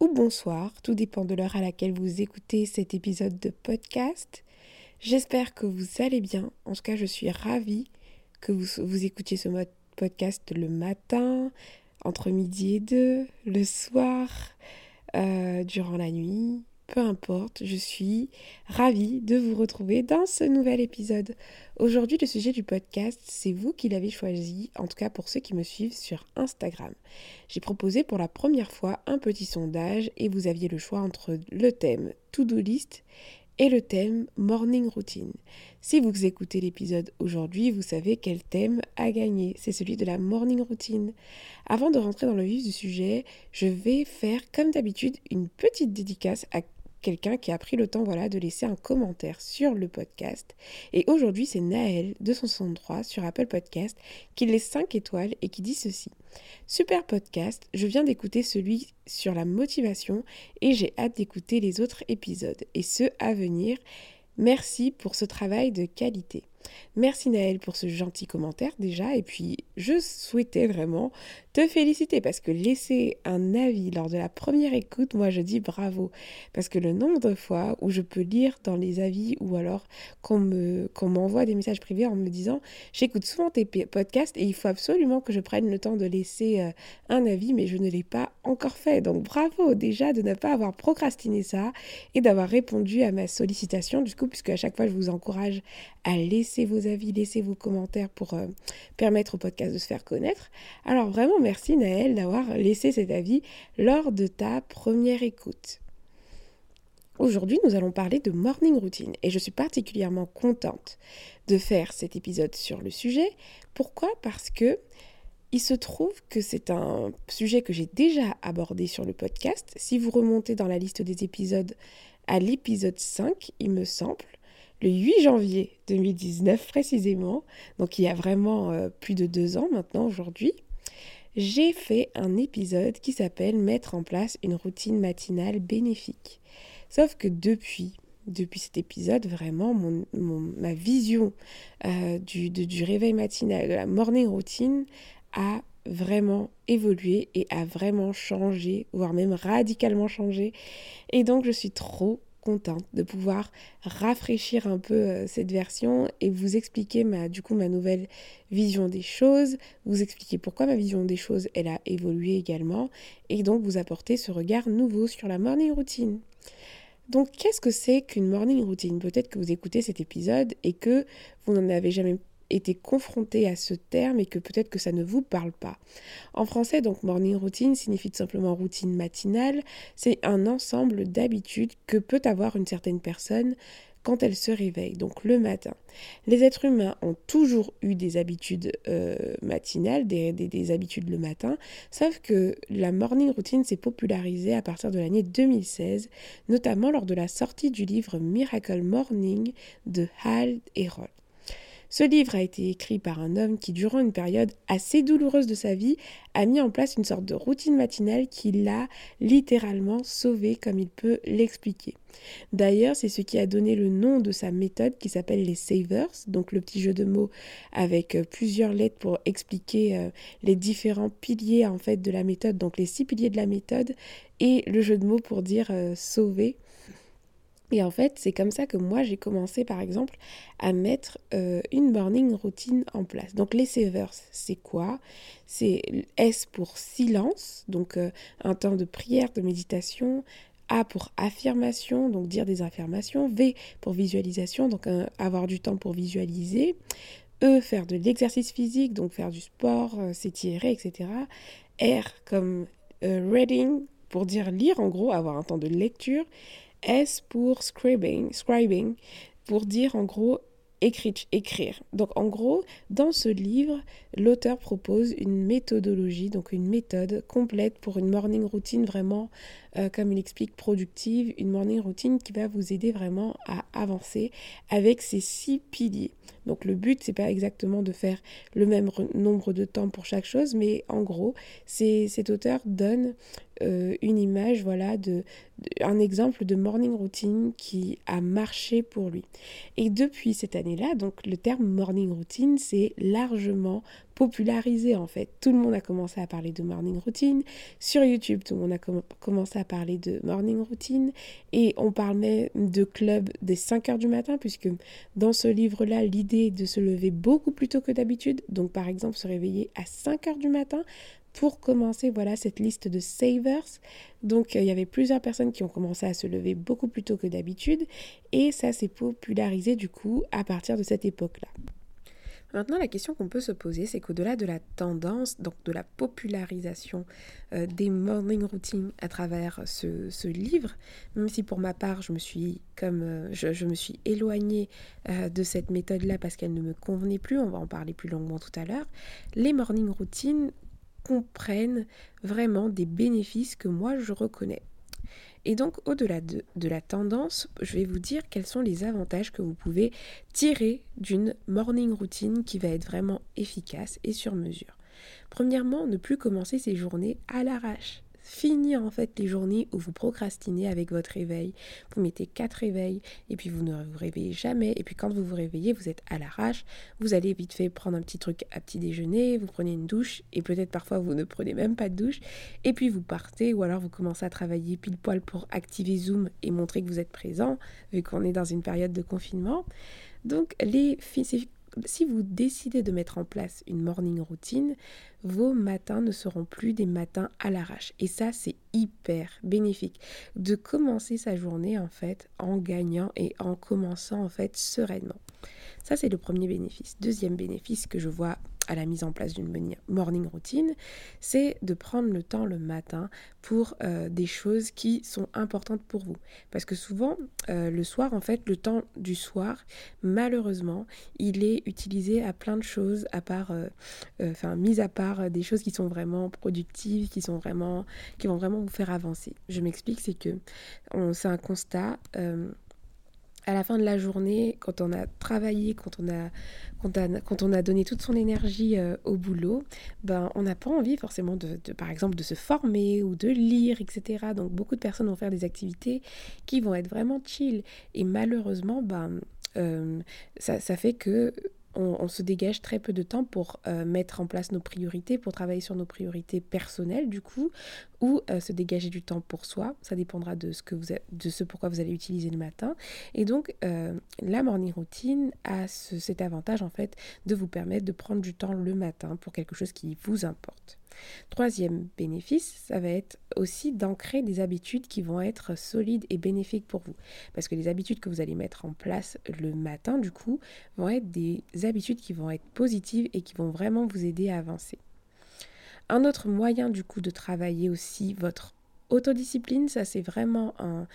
ou bonsoir, tout dépend de l'heure à laquelle vous écoutez cet épisode de podcast. J'espère que vous allez bien. En tout cas, je suis ravie que vous, vous écoutiez ce podcast le matin, entre midi et deux, le soir, euh, durant la nuit, peu importe, je suis ravie de vous retrouver dans ce nouvel épisode. Aujourd'hui, le sujet du podcast, c'est vous qui l'avez choisi, en tout cas pour ceux qui me suivent sur Instagram. J'ai proposé pour la première fois un petit sondage et vous aviez le choix entre le thème To-Do List et le thème Morning Routine. Si vous écoutez l'épisode aujourd'hui, vous savez quel thème a gagné. C'est celui de la Morning Routine. Avant de rentrer dans le vif du sujet, je vais faire comme d'habitude une petite dédicace à quelqu'un qui a pris le temps de laisser un commentaire sur le podcast. Et aujourd'hui, c'est Naël, 263, sur Apple Podcast, qui laisse 5 étoiles et qui dit ceci. Super podcast, je viens d'écouter celui sur la motivation et j'ai hâte d'écouter les autres épisodes et ceux à venir. Merci pour ce travail de qualité. Merci Naël pour ce gentil commentaire déjà. Et puis, je souhaitais vraiment te féliciter parce que laisser un avis lors de la première écoute, moi je dis bravo. Parce que le nombre de fois où je peux lire dans les avis ou alors qu'on me, qu'on m'envoie des messages privés en me disant j'écoute souvent tes podcasts et il faut absolument que je prenne le temps de laisser euh, un avis, mais je ne l'ai pas encore fait. Donc bravo déjà de ne pas avoir procrastiné ça et d'avoir répondu à ma sollicitation du coup, puisque à chaque fois je vous encourage à laisser vos avis, laisser vos commentaires pour euh, permettre au podcast de se faire connaître. Alors vraiment, merci Naël d'avoir laissé cet avis lors de ta première écoute. Aujourd'hui, nous allons parler de morning routine et je suis particulièrement contente de faire cet épisode sur le sujet. Pourquoi? Parce que il se trouve que c'est un sujet que j'ai déjà abordé sur le podcast. Si vous remontez dans la liste des épisodes à l'épisode 5, il me semble, le 8 janvier 2019 précisément, donc il y a vraiment euh, plus de deux ans maintenant aujourd'hui, j'ai fait un épisode qui s'appelle Mettre en place une routine matinale bénéfique. Sauf que depuis, depuis cet épisode, vraiment, mon, ma vision euh, du, du réveil matinal, de la morning routine, a vraiment évolué et a vraiment changé, voire même radicalement changé. Et donc, je suis trop de pouvoir rafraîchir un peu euh, cette version et vous expliquer ma, du coup ma nouvelle vision des choses, vous expliquer pourquoi ma vision des choses elle a évolué également et donc vous apporter ce regard nouveau sur la morning routine. Donc qu'est-ce que c'est qu'une morning routine? Peut-être que vous écoutez cet épisode et que vous n'en avez jamais été confronté à ce terme et que peut-être que ça ne vous parle pas. En français, donc morning routine signifie tout simplement routine matinale. C'est un ensemble d'habitudes que peut avoir une certaine personne quand elle se réveille, donc le matin. Les êtres humains ont toujours eu des habitudes euh, matinales, des, des, habitudes le matin, sauf que la morning routine s'est popularisée à partir de l'année 2016, notamment lors de la sortie du livre Miracle Morning de Hal Herold. Ce livre a été écrit par un homme qui, durant une période assez douloureuse de sa vie, a mis en place une sorte de routine matinale qui l'a littéralement sauvé, comme il peut l'expliquer. D'ailleurs, c'est ce qui a donné le nom de sa méthode qui s'appelle les savers, donc le petit jeu de mots avec euh, plusieurs lettres pour expliquer euh, les différents piliers en fait de la méthode, donc les six piliers de la méthode et le jeu de mots pour dire euh, sauver. Et en fait, c'est comme ça que moi, j'ai commencé, par exemple, à mettre euh, une morning routine en place. Donc, les savers, c'est quoi? C'est S pour silence, donc euh, un temps de prière, de méditation. A pour affirmation, donc dire des affirmations. V pour visualisation, donc avoir du temps pour visualiser. E, faire de l'exercice physique, donc faire du sport, euh, s'étirer, etc. R comme reading, pour dire lire, en gros, avoir un temps de lecture. S pour scribing, scribing pour dire en gros écrire. Donc en gros, dans ce livre, l'auteur propose une méthodologie, donc une méthode complète pour une morning routine vraiment, euh, comme il explique, productive, une morning routine qui va vous aider vraiment à avancer avec ces six piliers. Donc le but, c'est pas exactement de faire le même nombre de temps pour chaque chose, mais en gros, cet auteur donne euh, une image, voilà, de, un exemple de morning routine qui a marché pour lui. Et depuis cette année-là, donc le terme morning routine, c'est largement popularisé en fait. Tout le monde a commencé à parler de morning routine. Sur YouTube, tout le monde a commencé à parler de morning routine. Et on même de club des 5 heures du matin, puisque dans ce livre-là, l'idée est de se lever beaucoup plus tôt que d'habitude. Donc par exemple, se réveiller à 5 heures du matin pour commencer voilà cette liste de savers. Donc il y avait plusieurs personnes qui ont commencé à se lever beaucoup plus tôt que d'habitude et ça s'est popularisé du coup à partir de cette époque-là. Maintenant, la question qu'on peut se poser, c'est qu'au-delà de la tendance, donc de la popularisation euh, des morning routines à travers ce, livre, même si pour ma part, je me suis, comme, euh, je, me suis éloignée euh, de cette méthode-là parce qu'elle ne me convenait plus, on va en parler plus longuement tout à l'heure, les morning routines comprennent vraiment des bénéfices que moi je reconnais. Et donc, au-delà de, la tendance, je vais vous dire quels sont les avantages que vous pouvez tirer d'une morning routine qui va être vraiment efficace et sur mesure. Premièrement, ne plus commencer ses journées à l'arrache finir en fait les journées où vous procrastinez avec votre réveil. Vous mettez quatre réveils et puis vous ne vous réveillez jamais. Et puis quand vous vous réveillez, vous êtes à l'arrache. Vous allez vite fait prendre un petit truc à petit déjeuner, vous prenez une douche et peut-être parfois vous ne prenez même pas de douche. Et puis vous partez ou alors vous commencez à travailler pile poil pour activer Zoom et montrer que vous êtes présent vu qu'on est dans une période de confinement. Donc les si vous décidez de mettre en place une morning routine, vos matins ne seront plus des matins à l'arrache. Et ça, c'est hyper bénéfique de commencer sa journée en fait en gagnant et en commençant en fait sereinement. Ça, c'est le premier bénéfice. Deuxième bénéfice que je vois à la mise en place d'une morning routine, c'est de prendre le temps le matin pour euh, des choses qui sont importantes pour vous. Parce que souvent, euh, le soir, en fait, le temps du soir, malheureusement, il est utilisé à plein de choses, à part, euh, enfin, mis à part des choses qui sont vraiment productives, qui sont vraiment, qui vont vraiment vous faire avancer. Je m'explique, c'est que c'est un constat à la fin de la journée, quand on a travaillé, quand on a, quand a donné toute son énergie euh, au boulot, ben, on n'a pas envie forcément, de, par exemple, de se former ou de lire, etc. Donc beaucoup de personnes vont faire des activités qui vont être vraiment chill. Et malheureusement, ben, euh, ça, ça fait que on, se dégage très peu de temps pour euh, mettre en place nos priorités, pour travailler sur nos priorités personnelles du coup, ou euh, se dégager du temps pour soi. Ça dépendra de ce, que vous de ce pourquoi vous allez utiliser le matin. Et donc, euh, la morning routine a cet avantage en fait de vous permettre de prendre du temps le matin pour quelque chose qui vous importe. Troisième bénéfice, ça va être aussi d'ancrer des habitudes qui vont être solides et bénéfiques pour vous. Parce que les habitudes que vous allez mettre en place le matin, du coup, vont être des habitudes qui vont être positives et qui vont vraiment vous aider à avancer. Un autre moyen du coup de travailler aussi votre Autodiscipline, ça c'est vraiment un,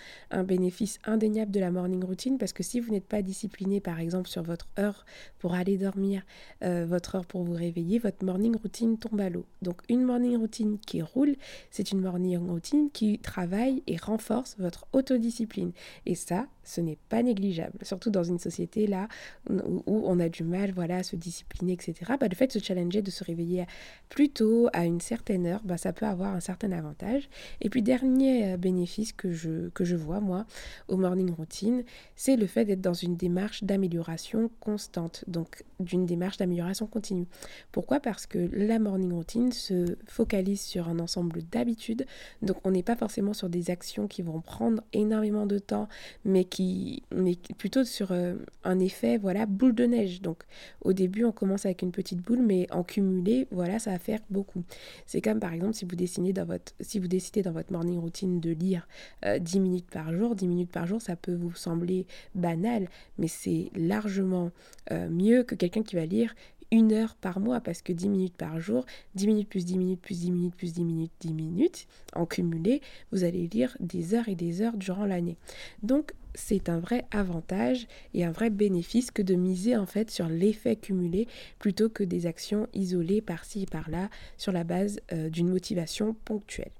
bénéfice indéniable de la morning routine parce que si vous n'êtes pas discipliné par exemple sur votre heure pour aller dormir, euh, votre heure pour vous réveiller, votre morning routine tombe à l'eau. Donc une morning routine qui roule, c'est une morning routine qui travaille et renforce votre autodiscipline. Et ça, ce n'est pas négligeable, surtout dans une société là où, on a du mal voilà, à se discipliner, etc. Bah, le fait de se challenger, de se réveiller plus tôt, à une certaine heure, bah, ça peut avoir un certain avantage. Et puis dernier euh, bénéfice que je, que je vois, moi, au morning routine, c'est le fait d'être dans une démarche d'amélioration constante, donc d'une démarche d'amélioration continue. Pourquoi? Parce que la morning routine se focalise sur un ensemble d'habitudes, donc on n'est pas forcément sur des actions qui vont prendre énormément de temps, mais qui mais plutôt sur euh, un effet voilà boule de neige. Donc au début on commence avec une petite boule, mais en cumulé voilà ça va faire beaucoup. C'est comme par exemple si vous dessinez dans votre si vous décidez dans votre morning routine de lire 10 euh, minutes par jour. 10 minutes par jour, ça peut vous sembler banal, mais c'est largement euh, mieux que quelqu'un qui va lire une heure par mois parce que 10 minutes par jour, 10 minutes plus 10 minutes plus 10 minutes plus 10 minutes, 10 minutes, en cumulé, vous allez lire des heures et des heures durant l'année. Donc c'est un vrai avantage et un vrai bénéfice que de miser en fait sur l'effet cumulé plutôt que des actions isolées par-ci et par-là sur la base euh, d'une motivation ponctuelle.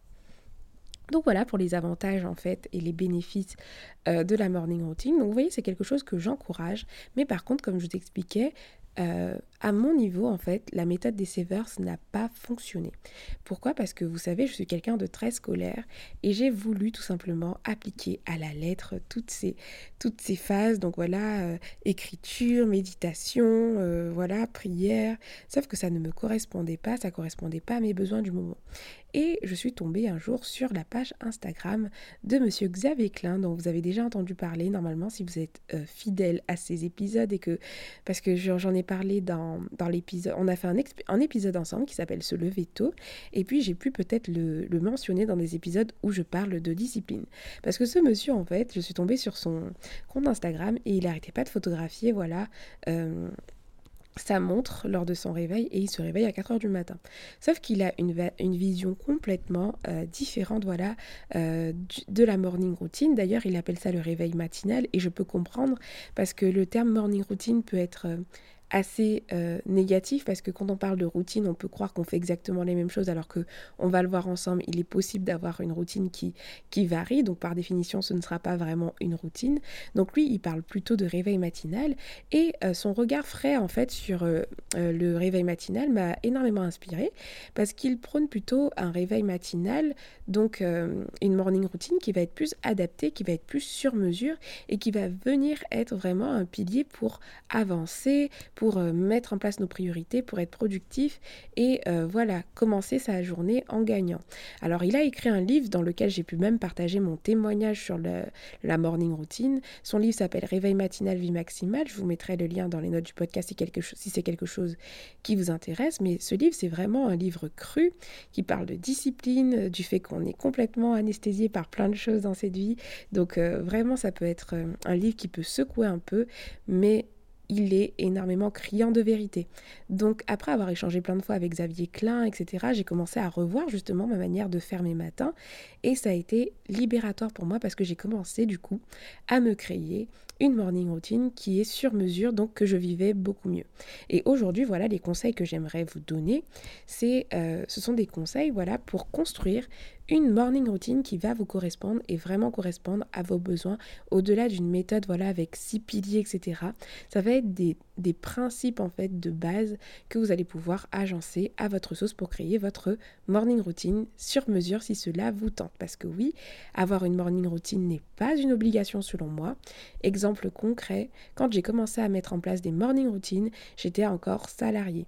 Donc voilà pour les avantages en fait et les bénéfices euh, de la morning routine. Donc vous voyez c'est quelque chose que j'encourage, mais par contre comme je vous expliquais, euh, à mon niveau, en fait, la méthode des Savers n'a pas fonctionné. Pourquoi? Parce que vous savez, je suis quelqu'un de très scolaire et j'ai voulu tout simplement appliquer à la lettre toutes ces, phases. Donc voilà, euh, écriture, méditation, euh, voilà, prière. Sauf que ça ne me correspondait pas, ça correspondait pas à mes besoins du moment. Et je suis tombée un jour sur la page Instagram de Monsieur Xavier Klein, dont vous avez déjà entendu parler normalement si vous êtes fidèle à ces épisodes et que parce que j'en ai parlé dans, dans l'épisode. On a fait un, épisode ensemble qui s'appelle Se lever tôt. Et puis j'ai pu peut-être le, mentionner dans des épisodes où je parle de discipline. Parce que ce monsieur, en fait, je suis tombée sur son compte Instagram et il n'arrêtait pas de photographier, voilà. Euh, sa montre lors de son réveil et il se réveille à 4 heures du matin. Sauf qu'il a une, une, vision complètement euh, différente voilà, euh, de la morning routine. D'ailleurs, il appelle ça le réveil matinal et je peux comprendre parce que le terme morning routine peut être assez euh, négatif parce que quand on parle de routine, on peut croire qu'on fait exactement les mêmes choses alors que on va le voir ensemble, il est possible d'avoir une routine qui, qui varie, donc par définition ce ne sera pas vraiment une routine. Donc lui, il parle plutôt de réveil matinal et euh, son regard frais en fait sur euh, le réveil matinal m'a énormément inspiré parce qu'il prône plutôt un réveil matinal, donc une morning routine qui va être plus adaptée, qui va être plus sur mesure et qui va venir être vraiment un pilier pour avancer, pour pour euh, mettre en place nos priorités, pour être productif et euh, voilà, commencer sa journée en gagnant. Alors il a écrit un livre dans lequel j'ai pu même partager mon témoignage sur la morning routine. Son livre s'appelle Réveil matinal, vie maximale. Je vous mettrai le lien dans les notes du podcast si, quelque si c'est quelque chose qui vous intéresse. Mais ce livre, c'est vraiment un livre cru qui parle de discipline, du fait qu'on est complètement anesthésié par plein de choses dans cette vie. Donc euh, vraiment, ça peut être un livre qui peut secouer un peu, mais il est énormément criant de vérité. Donc après avoir échangé plein de fois avec Xavier Klein, etc., j'ai commencé à revoir justement ma manière de faire mes matins et ça a été libératoire pour moi parce que j'ai commencé du coup à me créer une morning routine qui est sur mesure, donc que je vivais beaucoup mieux. Et aujourd'hui, voilà les conseils que j'aimerais vous donner. C'est, euh, ce sont des conseils, voilà, pour construire une morning routine qui va vous correspondre et vraiment correspondre à vos besoins au-delà d'une méthode voilà avec six piliers etc ça va être des, principes en fait de base que vous allez pouvoir agencer à votre sauce pour créer votre morning routine sur mesure si cela vous tente. Parce que oui avoir une morning routine n'est pas une obligation selon moi. Exemple concret quand j'ai commencé à mettre en place des morning routines j'étais encore salarié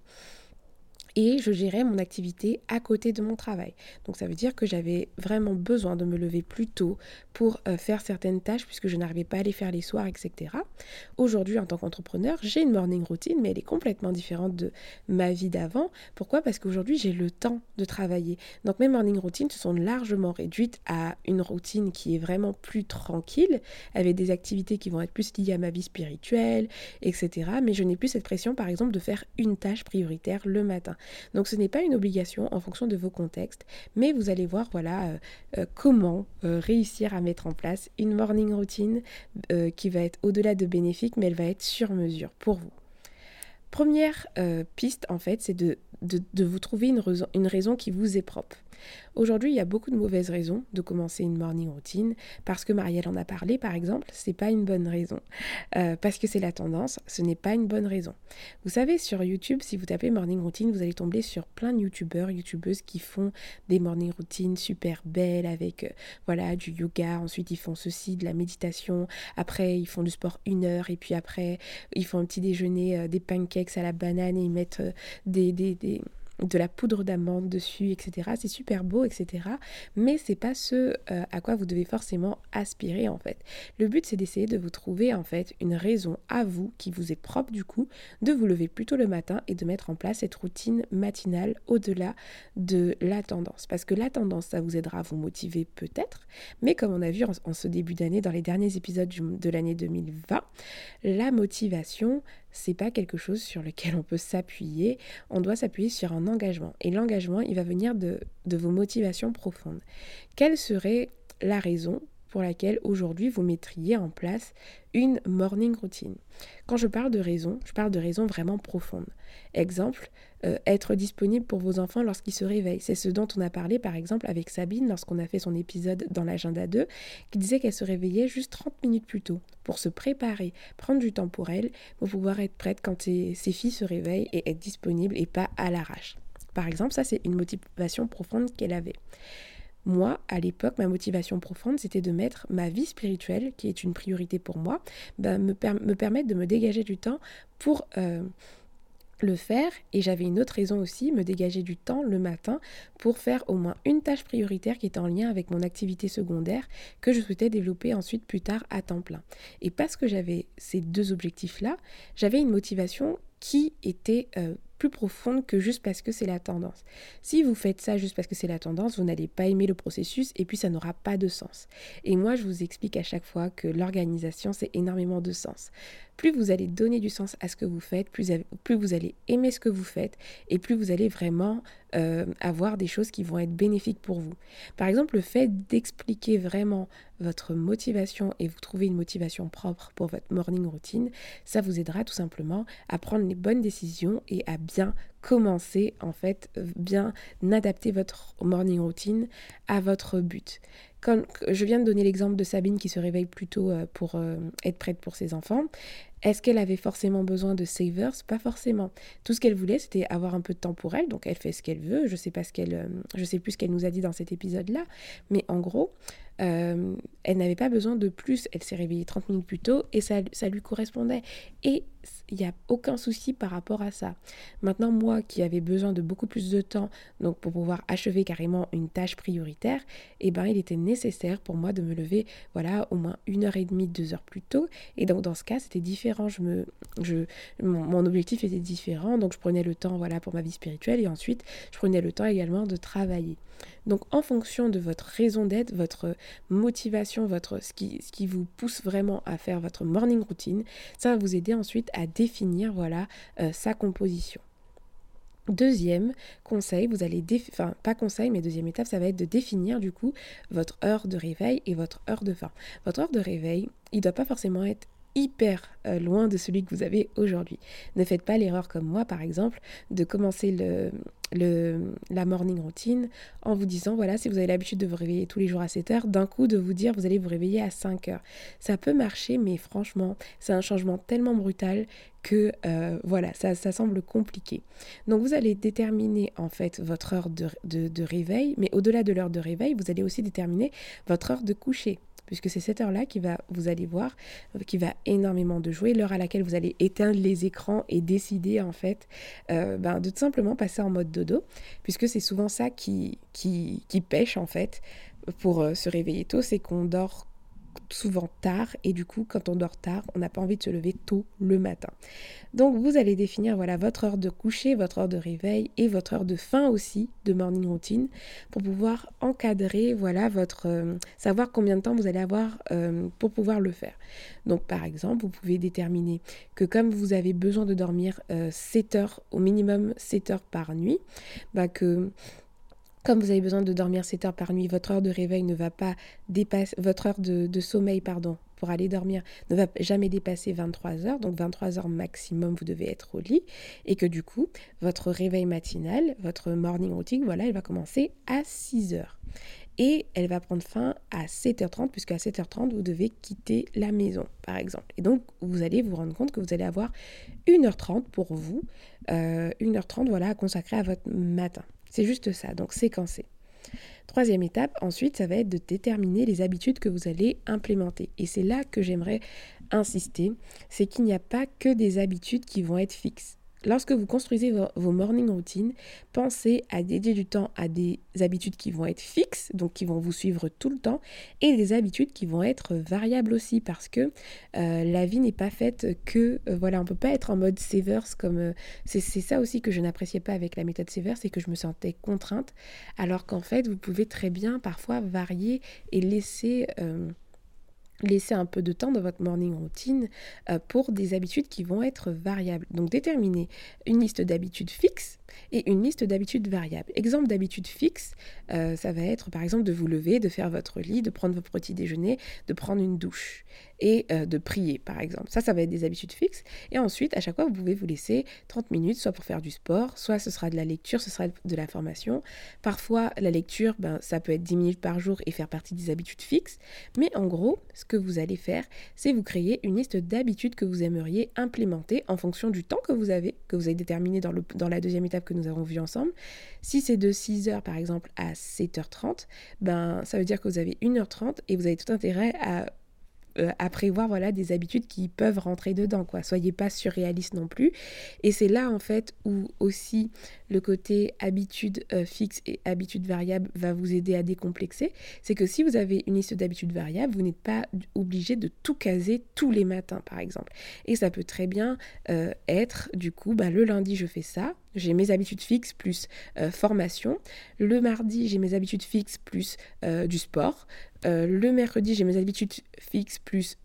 et je gérais mon activité à côté de mon travail. Donc ça veut dire que j'avais vraiment besoin de me lever plus tôt pour euh, faire certaines tâches puisque je n'arrivais pas à les faire les soirs, etc. Aujourd'hui, en tant qu'entrepreneur, j'ai une morning routine, mais elle est complètement différente de ma vie d'avant. Pourquoi? Parce qu'aujourd'hui, j'ai le temps de travailler. Donc mes morning routines se sont largement réduites à une routine qui est vraiment plus tranquille, avec des activités qui vont être plus liées à ma vie spirituelle, etc. Mais je n'ai plus cette pression, par exemple, de faire une tâche prioritaire le matin. Donc ce n'est pas une obligation en fonction de vos contextes, mais vous allez voir voilà euh, euh, comment euh, réussir à mettre en place une morning routine qui va être au-delà de bénéfique, mais elle va être sur mesure pour vous. Première piste en fait, c'est de, vous trouver une raison qui vous est propre. Aujourd'hui, il y a beaucoup de mauvaises raisons de commencer une morning routine. Parce que Marielle en a parlé, par exemple, c'est pas une bonne raison. Euh, parce que c'est la tendance, ce n'est pas une bonne raison. Vous savez, sur YouTube, si vous tapez morning routine, vous allez tomber sur plein de youtubeurs, youtubeuses qui font des morning routines super belles avec euh, voilà du yoga. Ensuite, ils font ceci, de la méditation. Après, ils font du sport une heure. Et puis après, ils font un petit déjeuner, euh, des pancakes à la banane et ils mettent des, des, des de la poudre d'amande dessus, etc. C'est super beau, etc. Mais c'est pas ce euh, à quoi vous devez forcément aspirer en fait. Le but c'est d'essayer de vous trouver en fait une raison à vous qui vous est propre du coup de vous lever plus tôt le matin et de mettre en place cette routine matinale au-delà de la tendance. Parce que la tendance ça vous aidera à vous motiver peut-être, mais comme on a vu en, ce début d'année dans les derniers épisodes de l'année 2020, la motivation c'est pas quelque chose sur lequel on peut s'appuyer. On doit s'appuyer sur un engagement. Et l'engagement, il va venir de, de vos motivations profondes. Quelle serait la raison pour laquelle aujourd'hui vous mettriez en place une morning routine? Quand je parle de raison, je parle de raisons vraiment profondes. Exemple, euh, être disponible pour vos enfants lorsqu'ils se réveillent. C'est ce dont on a parlé par exemple avec Sabine lorsqu'on a fait son épisode dans l'agenda 2, qui disait qu'elle se réveillait juste 30 minutes plus tôt pour se préparer, prendre du temps pour elle, pour pouvoir être prête quand ses, filles se réveillent et être disponible et pas à l'arrache. Par exemple, ça c'est une motivation profonde qu'elle avait. Moi, à l'époque, ma motivation profonde, c'était de mettre ma vie spirituelle, qui est une priorité pour moi, bah, me, me, permettre de me dégager du temps pour euh, le faire. Et j'avais une autre raison aussi, me dégager du temps le matin pour faire au moins une tâche prioritaire qui était en lien avec mon activité secondaire que je souhaitais développer ensuite plus tard à temps plein. Et parce que j'avais ces deux objectifs-là, j'avais une motivation qui était euh, plus profonde que juste parce que c'est la tendance. Si vous faites ça juste parce que c'est la tendance, vous n'allez pas aimer le processus et puis ça n'aura pas de sens. Et moi, je vous explique à chaque fois que l'organisation, c'est énormément de sens. Plus vous allez donner du sens à ce que vous faites, plus, vous allez aimer ce que vous faites et plus vous allez vraiment euh, avoir des choses qui vont être bénéfiques pour vous. Par exemple, le fait d'expliquer vraiment votre motivation et vous trouver une motivation propre pour votre morning routine, ça vous aidera tout simplement à prendre les bonnes décisions et à bien commencer, en fait, bien adapter votre morning routine à votre but. Je viens de donner l'exemple de Sabine qui se réveille plus tôt euh, pour euh, être prête pour ses enfants. Est-ce qu'elle avait forcément besoin de savers? Pas forcément. Tout ce qu'elle voulait, c'était avoir un peu de temps pour elle. Donc elle fait ce qu'elle veut. Je sais pas ce qu'elle, euh, je sais plus ce qu'elle nous a dit dans cet épisode-là, mais en gros, elle n'avait pas besoin de plus. Elle s'est réveillée 30 minutes plus tôt et ça, ça lui correspondait. Et il n'y a aucun souci par rapport à ça. Maintenant, moi qui avais besoin de beaucoup plus de temps donc pour pouvoir achever carrément une tâche prioritaire, eh ben, il était nécessaire pour moi de me lever voilà, au moins une heure et demie, deux heures plus tôt. Et donc dans ce cas, c'était différent. Je me, je, mon, objectif était différent. Donc je prenais le temps voilà, pour ma vie spirituelle et ensuite je prenais le temps également de travailler. Donc en fonction de votre raison d'être, votre motivation, votre, ce, qui, vous pousse vraiment à faire votre morning routine, ça va vous aider ensuite à définir voilà, euh, sa composition. Deuxième conseil, vous allez, enfin pas conseil, mais deuxième étape, ça va être de définir du coup votre heure de réveil et votre heure de fin. Votre heure de réveil, il ne doit pas forcément être hyper euh, loin de celui que vous avez aujourd'hui. Ne faites pas l'erreur comme moi, par exemple, de commencer le, la morning routine en vous disant, voilà, si vous avez l'habitude de vous réveiller tous les jours à 7 heures, d'un coup de vous dire, vous allez vous réveiller à 5 heures. Ça peut marcher, mais franchement, c'est un changement tellement brutal que euh, voilà, ça, ça, semble compliqué. Donc vous allez déterminer en fait votre heure de réveil, mais au-delà de l'heure de réveil, vous allez aussi déterminer votre heure de coucher puisque c'est cette heure-là qui va, vous allez voir, euh, qui va énormément de jouer, l'heure à laquelle vous allez éteindre les écrans et décider en fait euh, ben, de tout simplement passer en mode dodo, puisque c'est souvent ça qui, qui, qui pêche en fait pour euh, se réveiller tôt, c'est qu'on dort souvent tard et du coup quand on dort tard on n'a pas envie de se lever tôt le matin. Donc vous allez définir voilà votre heure de coucher votre heure de réveil et votre heure de fin aussi de morning routine pour pouvoir encadrer voilà votre euh, savoir combien de temps vous allez avoir euh, pour pouvoir le faire. Donc par exemple vous pouvez déterminer que comme vous avez besoin de dormir 7 euh, heures au minimum 7 heures par nuit bah que comme vous avez besoin de dormir 7 heures par nuit, votre heure de réveil ne va pas dépasser, votre heure de, sommeil, pardon, pour aller dormir ne va jamais dépasser 23 heures, donc 23 heures maximum vous devez être au lit, et que du coup, votre réveil matinal, votre morning routine, voilà, elle va commencer à 6 heures. Et elle va prendre fin à 7h30, puisque à 7h30, vous devez quitter la maison, par exemple. Et donc, vous allez vous rendre compte que vous allez avoir 1h30 pour vous, 1h30, euh, voilà, à consacrer à votre matin. C'est juste ça, donc séquencer. Troisième étape, ensuite, ça va être de déterminer les habitudes que vous allez implémenter. Et c'est là que j'aimerais insister, c'est qu'il n'y a pas que des habitudes qui vont être fixes. Lorsque vous construisez vos, morning routines, pensez à dédier du temps à des habitudes qui vont être fixes, donc qui vont vous suivre tout le temps, et des habitudes qui vont être variables aussi, parce que euh, la vie n'est pas faite que, euh, voilà, on peut pas être en mode Severs comme... Euh, c'est ça aussi que je n'appréciais pas avec la méthode Severs, c'est que je me sentais contrainte, alors qu'en fait, vous pouvez très bien parfois varier et laisser laisser un peu de temps dans votre morning routine euh, pour des habitudes qui vont être variables. Donc déterminez une liste d'habitudes fixes et une liste d'habitudes variables. Exemple d'habitude fixe, euh, ça va être par exemple de vous lever, de faire votre lit, de prendre votre petit déjeuner, de prendre une douche et euh, de prier par exemple. Ça, ça va être des habitudes fixes. Et ensuite, à chaque fois, vous pouvez vous laisser 30 minutes, soit pour faire du sport, soit ce sera de la lecture, ce sera de la formation. Parfois, la lecture, ben, ça peut être 10 minutes par jour et faire partie des habitudes fixes. Mais en gros, ce que vous allez faire, c'est vous créer une liste d'habitudes que vous aimeriez implémenter en fonction du temps que vous avez, que vous avez déterminé dans la deuxième étape que nous avons vue ensemble. Si c'est de 6h par exemple à 7h30, ben, ça veut dire que vous avez 1h30 et vous avez tout intérêt à euh, à prévoir voilà des habitudes qui peuvent rentrer dedans quoi. Soyez pas surréaliste non plus. Et c'est là en fait où aussi le côté habitude euh, fixe et habitude variable va vous aider à décomplexer. C'est que si vous avez une liste d'habitudes variables, vous n'êtes pas obligé de tout caser tous les matins par exemple. Et ça peut très bien euh, être du coup bah, le lundi je fais ça, j'ai mes habitudes fixes plus formation. Le mardi, j'ai mes habitudes fixes plus du sport. Euh, le mercredi, j'ai mes habitudes fixes plus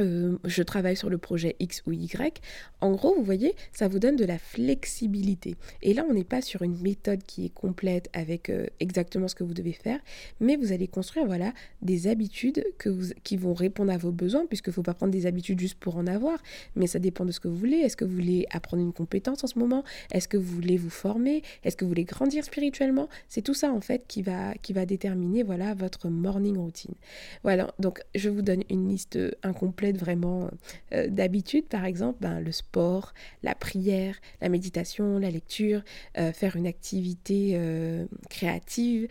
euh, euh, euh, je travaille sur le projet X ou Y. En gros, vous voyez, ça vous donne de la flexibilité. Et là, on n'est pas sur une méthode qui est complète avec euh, exactement ce que vous devez faire, mais vous allez construire voilà, des habitudes qui vont répondre à vos besoins, puisqu'il ne faut pas prendre des habitudes juste pour en avoir, mais ça dépend de ce que vous voulez. Est-ce que vous voulez apprendre une compétence en ce moment? Est-ce que vous voulez vous former? Est-ce que vous voulez grandir spirituellement? C'est tout ça, en fait, qui va, qui va déterminer voilà, votre morning routine. Voilà, donc je vous donne une liste incomplète vraiment euh, d'habitude, par exemple, ben, le sport, la prière, la méditation, la lecture, euh, faire une activité euh, créative,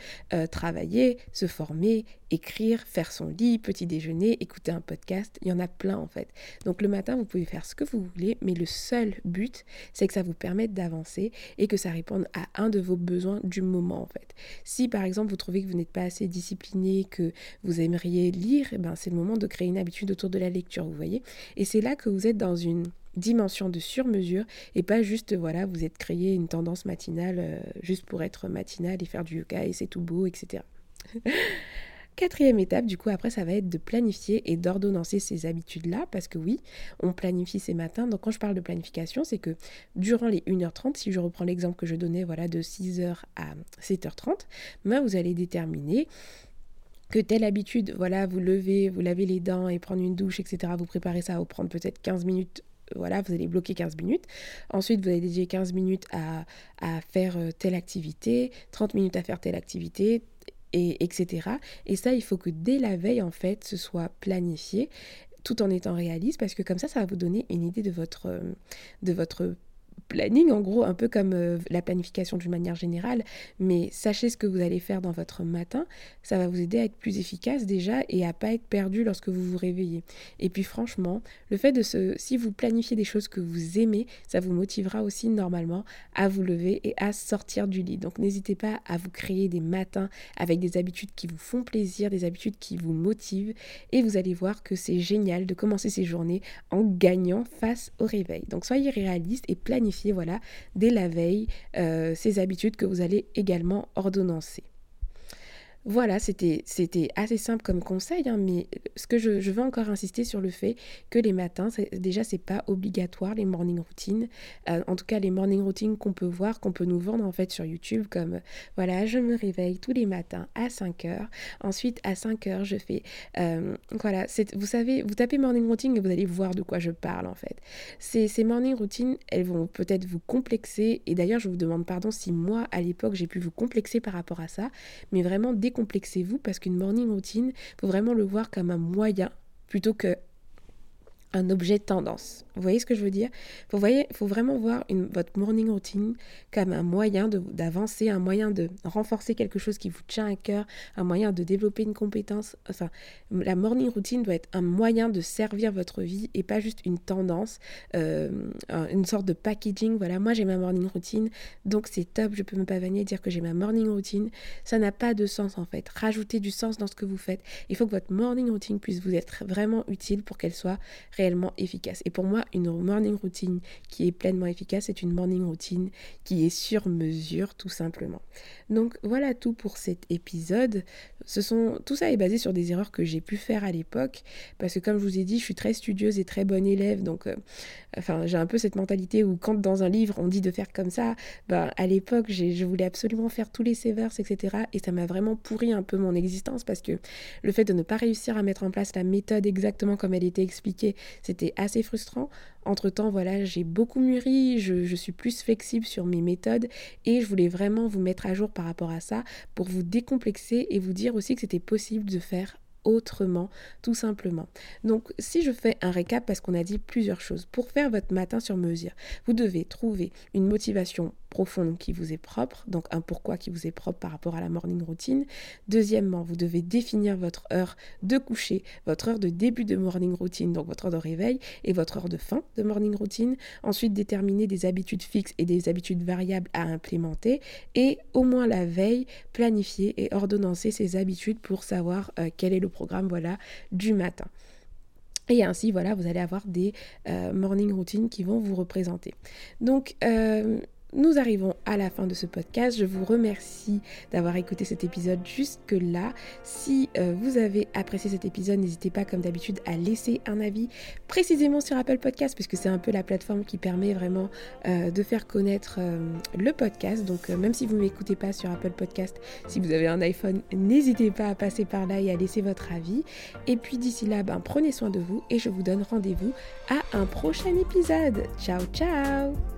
travailler, se former, écrire, faire son lit, petit déjeuner, écouter un podcast, il y en a plein en fait. Donc le matin, vous pouvez faire ce que vous voulez, mais le seul but, c'est que ça vous permette d'avancer et que ça réponde à un de vos besoins du moment en fait. Si par exemple vous trouvez que vous n'êtes pas assez discipliné, que vous aimeriez lire, eh ben, c'est le moment de créer une habitude autour de la lecture, vous voyez. Et c'est là que vous êtes dans une dimension de sur-mesure et pas juste voilà vous êtes créé une tendance matinale euh, juste pour être matinale et faire du yoga et c'est tout beau etc Quatrième étape, du coup, après, ça va être de planifier et d'ordonnancer ces habitudes-là, parce que oui, on planifie ces matins. Donc, quand je parle de planification, c'est que durant les 1h30, si je reprends l'exemple que je donnais, voilà, de 6h à 7h30, ben, vous allez déterminer que telle habitude, voilà, vous levez, vous lavez les dents et prendre une douche, etc., vous préparez ça, vous prendre peut-être 15 minutes voilà, vous allez bloquer 15 minutes. Ensuite, vous allez dédier 15 minutes à, à, faire euh, telle activité, 30 minutes à faire telle activité, et etc. Et ça, il faut que dès la veille, en fait, ce soit planifié tout en étant réaliste parce que comme ça, ça va vous donner une idée de votre, euh, de votre planning, en gros, un peu comme euh, la planification d'une manière générale, mais sachez ce que vous allez faire dans votre matin, ça va vous aider à être plus efficace déjà et à pas être perdu lorsque vous vous réveillez. Et puis franchement, le fait de se, si vous planifiez des choses que vous aimez, ça vous motivera aussi normalement à vous lever et à sortir du lit. Donc n'hésitez pas à vous créer des matins avec des habitudes qui vous font plaisir, des habitudes qui vous motivent, et vous allez voir que c'est génial de commencer ces journées en gagnant face au réveil. Donc soyez réaliste et planifiez voilà, dès la veille euh, ces habitudes que vous allez également ordonnancer. Voilà, c'était assez simple comme conseil, hein, mais ce que je, veux encore insister sur le fait que les matins, déjà, c'est pas obligatoire les morning routines. Euh, en tout cas, les morning routines qu'on peut voir, qu'on peut nous vendre en fait sur YouTube, comme voilà, je me réveille tous les matins à 5 heures. Ensuite, à 5 heures, je fais. Euh, voilà, vous savez, vous tapez morning routine et vous allez voir de quoi je parle en fait. Ces, ces morning routines, elles vont peut-être vous complexer. Et d'ailleurs, je vous demande pardon si moi, à l'époque, j'ai pu vous complexer par rapport à ça. Mais vraiment, dès décomplexez-vous parce qu'une morning routine, faut vraiment le voir comme un moyen plutôt que un objet tendance. Vous voyez ce que je veux dire? Vous voyez, il faut vraiment voir une, votre morning routine comme un moyen d'avancer, un moyen de renforcer quelque chose qui vous tient à cœur, un moyen de développer une compétence. Enfin, la morning routine doit être un moyen de servir votre vie et pas juste une tendance, euh, une sorte de packaging. Voilà, moi j'ai ma morning routine, donc c'est top, je peux me pavaner dire que j'ai ma morning routine. Ça n'a pas de sens en fait. Rajoutez du sens dans ce que vous faites. Il faut que votre morning routine puisse vous être vraiment utile pour qu'elle soit réelle efficace. Et pour moi, une morning routine qui est pleinement efficace, c'est une morning routine qui est sur mesure, tout simplement. Donc voilà tout pour cet épisode. Ce sont, tout ça est basé sur des erreurs que j'ai pu faire à l'époque, parce que comme je vous ai dit, je suis très studieuse et très bonne élève, donc euh, enfin j'ai un peu cette mentalité où quand dans un livre on dit de faire comme ça, bah, à l'époque je voulais absolument faire tous les severs, etc. Et ça m'a vraiment pourri un peu mon existence parce que le fait de ne pas réussir à mettre en place la méthode exactement comme elle était expliquée, c'était assez frustrant. Entre-temps, voilà, j'ai beaucoup mûri, je, je, suis plus flexible sur mes méthodes et je voulais vraiment vous mettre à jour par rapport à ça pour vous décomplexer et vous dire aussi que c'était possible de faire autrement, tout simplement. Donc, si je fais un récap, parce qu'on a dit plusieurs choses, pour faire votre matin sur mesure, vous devez trouver une motivation profonde qui vous est propre, donc un pourquoi qui vous est propre par rapport à la morning routine. Deuxièmement, vous devez définir votre heure de coucher, votre heure de début de morning routine, donc votre heure de réveil, et votre heure de fin de morning routine. Ensuite, déterminer des habitudes fixes et des habitudes variables à implémenter. Et au moins la veille, planifier et ordonnancer ces habitudes pour savoir euh, quel est le programme voilà, du matin. Et ainsi, voilà, vous allez avoir des euh, morning routines qui vont vous représenter. Donc, euh, nous arrivons à la fin de ce podcast. Je vous remercie d'avoir écouté cet épisode jusque-là. Si euh, vous avez apprécié cet épisode, n'hésitez pas comme d'habitude à laisser un avis précisément sur Apple Podcast puisque c'est un peu la plateforme qui permet vraiment euh, de faire connaître euh, le podcast. Donc même si vous ne m'écoutez pas sur Apple Podcast, si vous avez un iPhone, n'hésitez pas à passer par là et à laisser votre avis. Et puis d'ici là, ben, prenez soin de vous et je vous donne rendez-vous à un prochain épisode. Ciao ciao